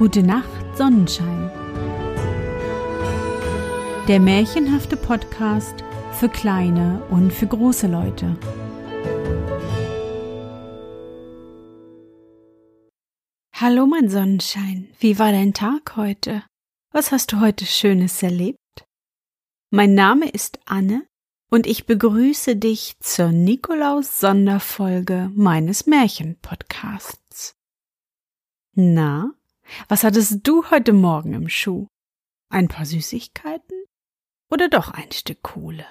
Gute Nacht, Sonnenschein. Der märchenhafte Podcast für kleine und für große Leute. Hallo, mein Sonnenschein. Wie war dein Tag heute? Was hast du heute Schönes erlebt? Mein Name ist Anne und ich begrüße dich zur Nikolaus-Sonderfolge meines Märchenpodcasts. Na, was hattest du heute Morgen im Schuh? Ein paar Süßigkeiten? Oder doch ein Stück Kohle?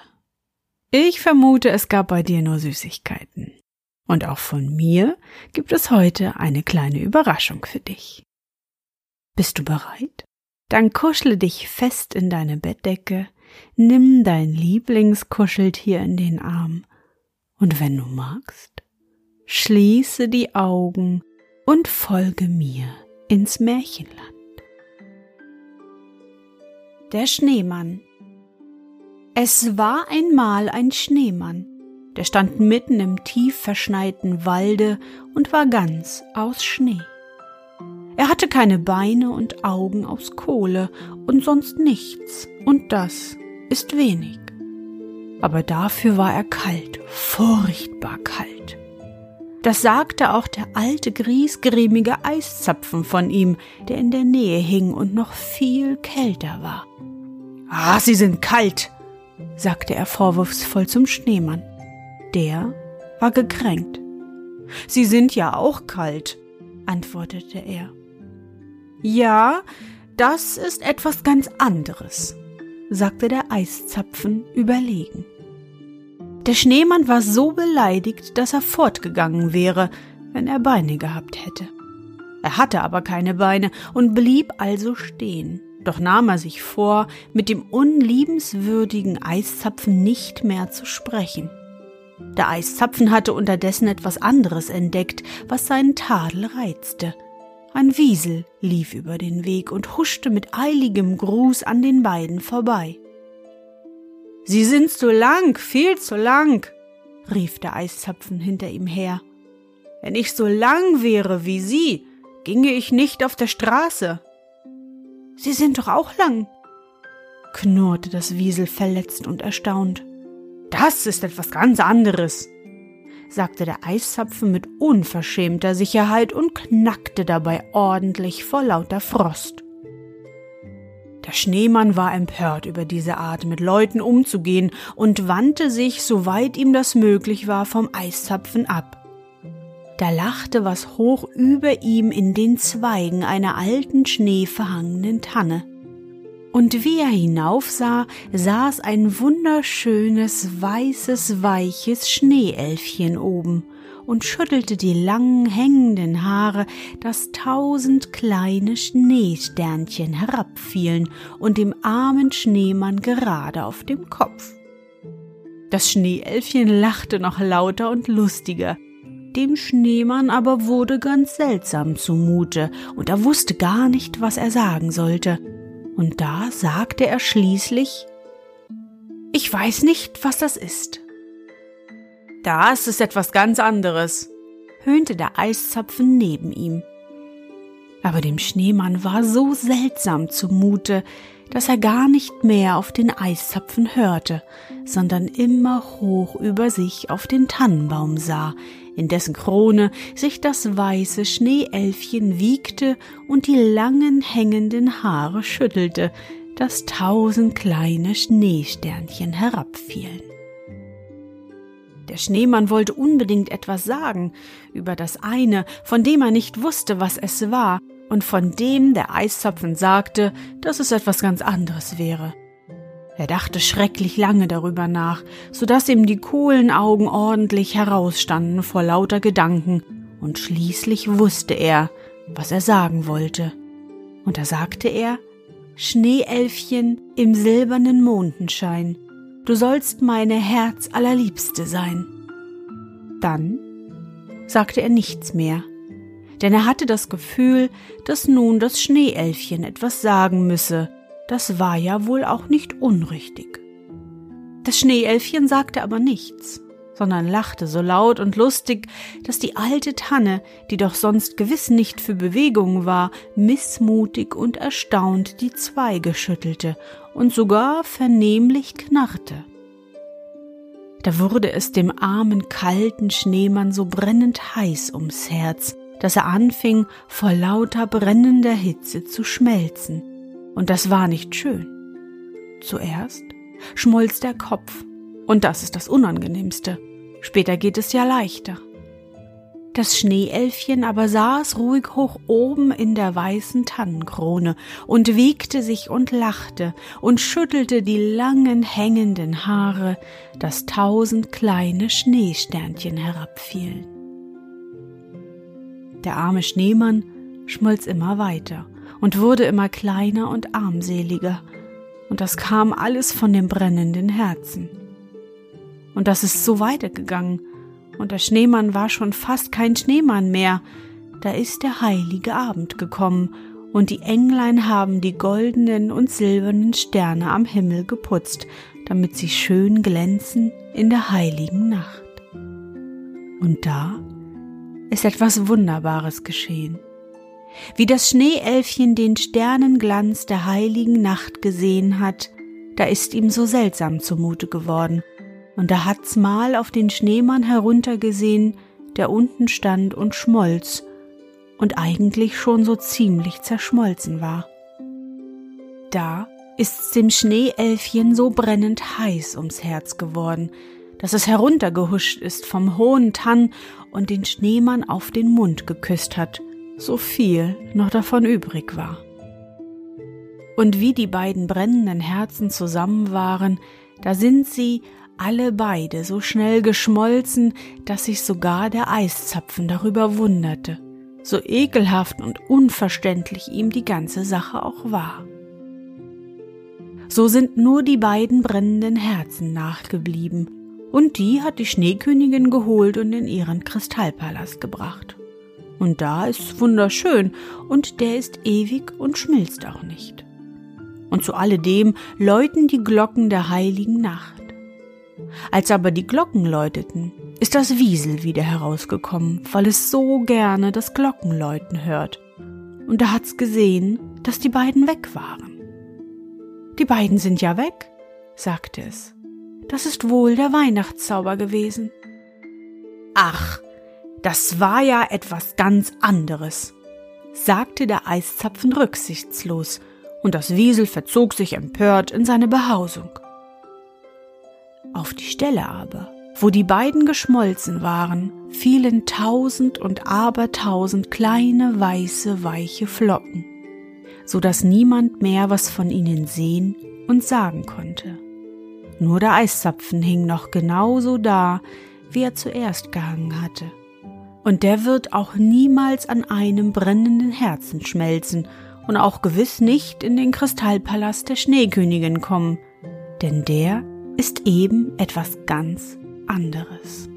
Ich vermute, es gab bei dir nur Süßigkeiten. Und auch von mir gibt es heute eine kleine Überraschung für dich. Bist du bereit? Dann kuschle dich fest in deine Bettdecke, nimm dein Lieblingskuscheltier in den Arm und wenn du magst, schließe die Augen und folge mir ins Märchenland. Der Schneemann Es war einmal ein Schneemann, der stand mitten im tief verschneiten Walde und war ganz aus Schnee. Er hatte keine Beine und Augen aus Kohle und sonst nichts, und das ist wenig. Aber dafür war er kalt, furchtbar kalt. Das sagte auch der alte griesgrämige Eiszapfen von ihm, der in der Nähe hing und noch viel kälter war. Ah, Sie sind kalt, sagte er vorwurfsvoll zum Schneemann. Der war gekränkt. Sie sind ja auch kalt, antwortete er. Ja, das ist etwas ganz anderes, sagte der Eiszapfen überlegen. Der Schneemann war so beleidigt, dass er fortgegangen wäre, wenn er Beine gehabt hätte. Er hatte aber keine Beine und blieb also stehen. Doch nahm er sich vor, mit dem unliebenswürdigen Eiszapfen nicht mehr zu sprechen. Der Eiszapfen hatte unterdessen etwas anderes entdeckt, was seinen Tadel reizte. Ein Wiesel lief über den Weg und huschte mit eiligem Gruß an den beiden vorbei. Sie sind zu lang, viel zu lang, rief der Eiszapfen hinter ihm her. Wenn ich so lang wäre wie Sie, ginge ich nicht auf der Straße. Sie sind doch auch lang, knurrte das Wiesel verletzt und erstaunt. Das ist etwas ganz anderes, sagte der Eiszapfen mit unverschämter Sicherheit und knackte dabei ordentlich vor lauter Frost. Der Schneemann war empört über diese Art, mit Leuten umzugehen und wandte sich, soweit ihm das möglich war, vom Eiszapfen ab. Da lachte was hoch über ihm in den Zweigen einer alten schneeverhangenen Tanne. Und wie er hinaufsah, saß ein wunderschönes, weißes, weiches Schneeelfchen oben und schüttelte die langen hängenden Haare, dass tausend kleine Schneesternchen herabfielen und dem armen Schneemann gerade auf dem Kopf. Das Schneeelfchen lachte noch lauter und lustiger, dem Schneemann aber wurde ganz seltsam zumute, und er wusste gar nicht, was er sagen sollte. Und da sagte er schließlich Ich weiß nicht, was das ist. Das ist etwas ganz anderes, höhnte der Eiszapfen neben ihm. Aber dem Schneemann war so seltsam zumute, dass er gar nicht mehr auf den Eiszapfen hörte, sondern immer hoch über sich auf den Tannenbaum sah, in dessen Krone sich das weiße Schneeelfchen wiegte und die langen hängenden Haare schüttelte, dass tausend kleine Schneesternchen herabfielen. Der Schneemann wollte unbedingt etwas sagen über das eine, von dem er nicht wusste, was es war, und von dem der Eiszapfen sagte, dass es etwas ganz anderes wäre. Er dachte schrecklich lange darüber nach, so dass ihm die Kohlenaugen ordentlich herausstanden vor lauter Gedanken, und schließlich wusste er, was er sagen wollte. Und da sagte er, Schneeelfchen im silbernen Mondenschein, du sollst meine Herz allerliebste sein. Dann sagte er nichts mehr, denn er hatte das Gefühl, dass nun das Schneeelfchen etwas sagen müsse, das war ja wohl auch nicht unrichtig. Das Schneeelfchen sagte aber nichts, sondern lachte so laut und lustig, dass die alte Tanne, die doch sonst gewiss nicht für Bewegung war, missmutig und erstaunt die Zweige schüttelte und sogar vernehmlich knarrte. Da wurde es dem armen, kalten Schneemann so brennend heiß ums Herz, dass er anfing, vor lauter brennender Hitze zu schmelzen. Und das war nicht schön. Zuerst schmolz der Kopf, und das ist das Unangenehmste. Später geht es ja leichter. Das Schneeelfchen aber saß ruhig hoch oben in der weißen Tannenkrone und wiegte sich und lachte und schüttelte die langen hängenden Haare, dass tausend kleine Schneesternchen herabfielen. Der arme Schneemann schmolz immer weiter und wurde immer kleiner und armseliger, und das kam alles von dem brennenden Herzen. Und das ist so weitergegangen, und der Schneemann war schon fast kein Schneemann mehr, da ist der heilige Abend gekommen, und die Englein haben die goldenen und silbernen Sterne am Himmel geputzt, damit sie schön glänzen in der heiligen Nacht. Und da ist etwas Wunderbares geschehen. Wie das Schneeelfchen den Sternenglanz der heiligen Nacht gesehen hat, da ist ihm so seltsam zumute geworden, und da hat's mal auf den Schneemann heruntergesehen, der unten stand und schmolz und eigentlich schon so ziemlich zerschmolzen war. Da ist's dem Schneeelfchen so brennend heiß ums Herz geworden, dass es heruntergehuscht ist vom hohen Tann und den Schneemann auf den Mund geküsst hat, so viel noch davon übrig war. Und wie die beiden brennenden Herzen zusammen waren, da sind sie alle beide so schnell geschmolzen, dass sich sogar der Eiszapfen darüber wunderte, so ekelhaft und unverständlich ihm die ganze Sache auch war. So sind nur die beiden brennenden Herzen nachgeblieben, und die hat die Schneekönigin geholt und in ihren Kristallpalast gebracht. Und da ist wunderschön, und der ist ewig und schmilzt auch nicht. Und zu alledem läuten die Glocken der heiligen Nacht. Als aber die Glocken läuteten, ist das Wiesel wieder herausgekommen, weil es so gerne das Glockenläuten hört. Und da hat's gesehen, dass die beiden weg waren. Die beiden sind ja weg, sagte es. Das ist wohl der Weihnachtszauber gewesen. Ach, das war ja etwas ganz anderes, sagte der Eiszapfen rücksichtslos, und das Wiesel verzog sich empört in seine Behausung. Auf die Stelle aber, wo die beiden geschmolzen waren, fielen tausend und abertausend kleine weiße weiche Flocken, so dass niemand mehr was von ihnen sehen und sagen konnte. Nur der Eiszapfen hing noch genauso da, wie er zuerst gehangen hatte. Und der wird auch niemals an einem brennenden Herzen schmelzen und auch gewiss nicht in den Kristallpalast der Schneekönigin kommen, denn der ist eben etwas ganz anderes.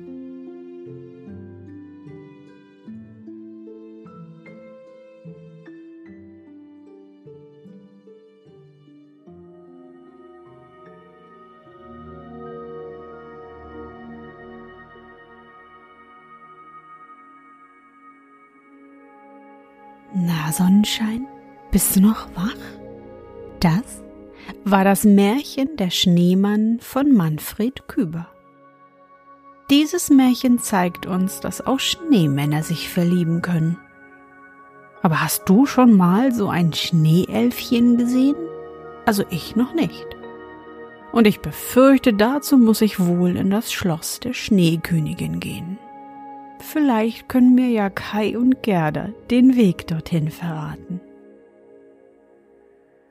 Na, Sonnenschein, bist du noch wach? Das war das Märchen Der Schneemann von Manfred Küber. Dieses Märchen zeigt uns, dass auch Schneemänner sich verlieben können. Aber hast du schon mal so ein Schneeelfchen gesehen? Also ich noch nicht. Und ich befürchte, dazu muss ich wohl in das Schloss der Schneekönigin gehen. Vielleicht können mir ja Kai und Gerda den Weg dorthin verraten.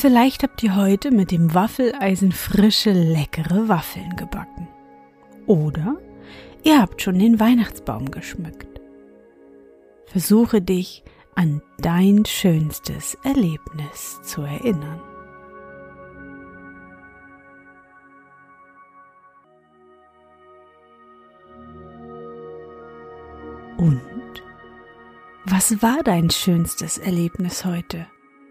Vielleicht habt ihr heute mit dem Waffeleisen frische, leckere Waffeln gebacken. Oder ihr habt schon den Weihnachtsbaum geschmückt. Versuche dich an dein schönstes Erlebnis zu erinnern. Und was war dein schönstes Erlebnis heute?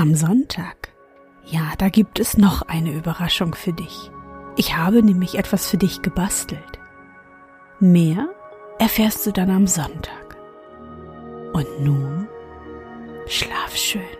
Am Sonntag, ja, da gibt es noch eine Überraschung für dich. Ich habe nämlich etwas für dich gebastelt. Mehr erfährst du dann am Sonntag. Und nun, schlaf schön.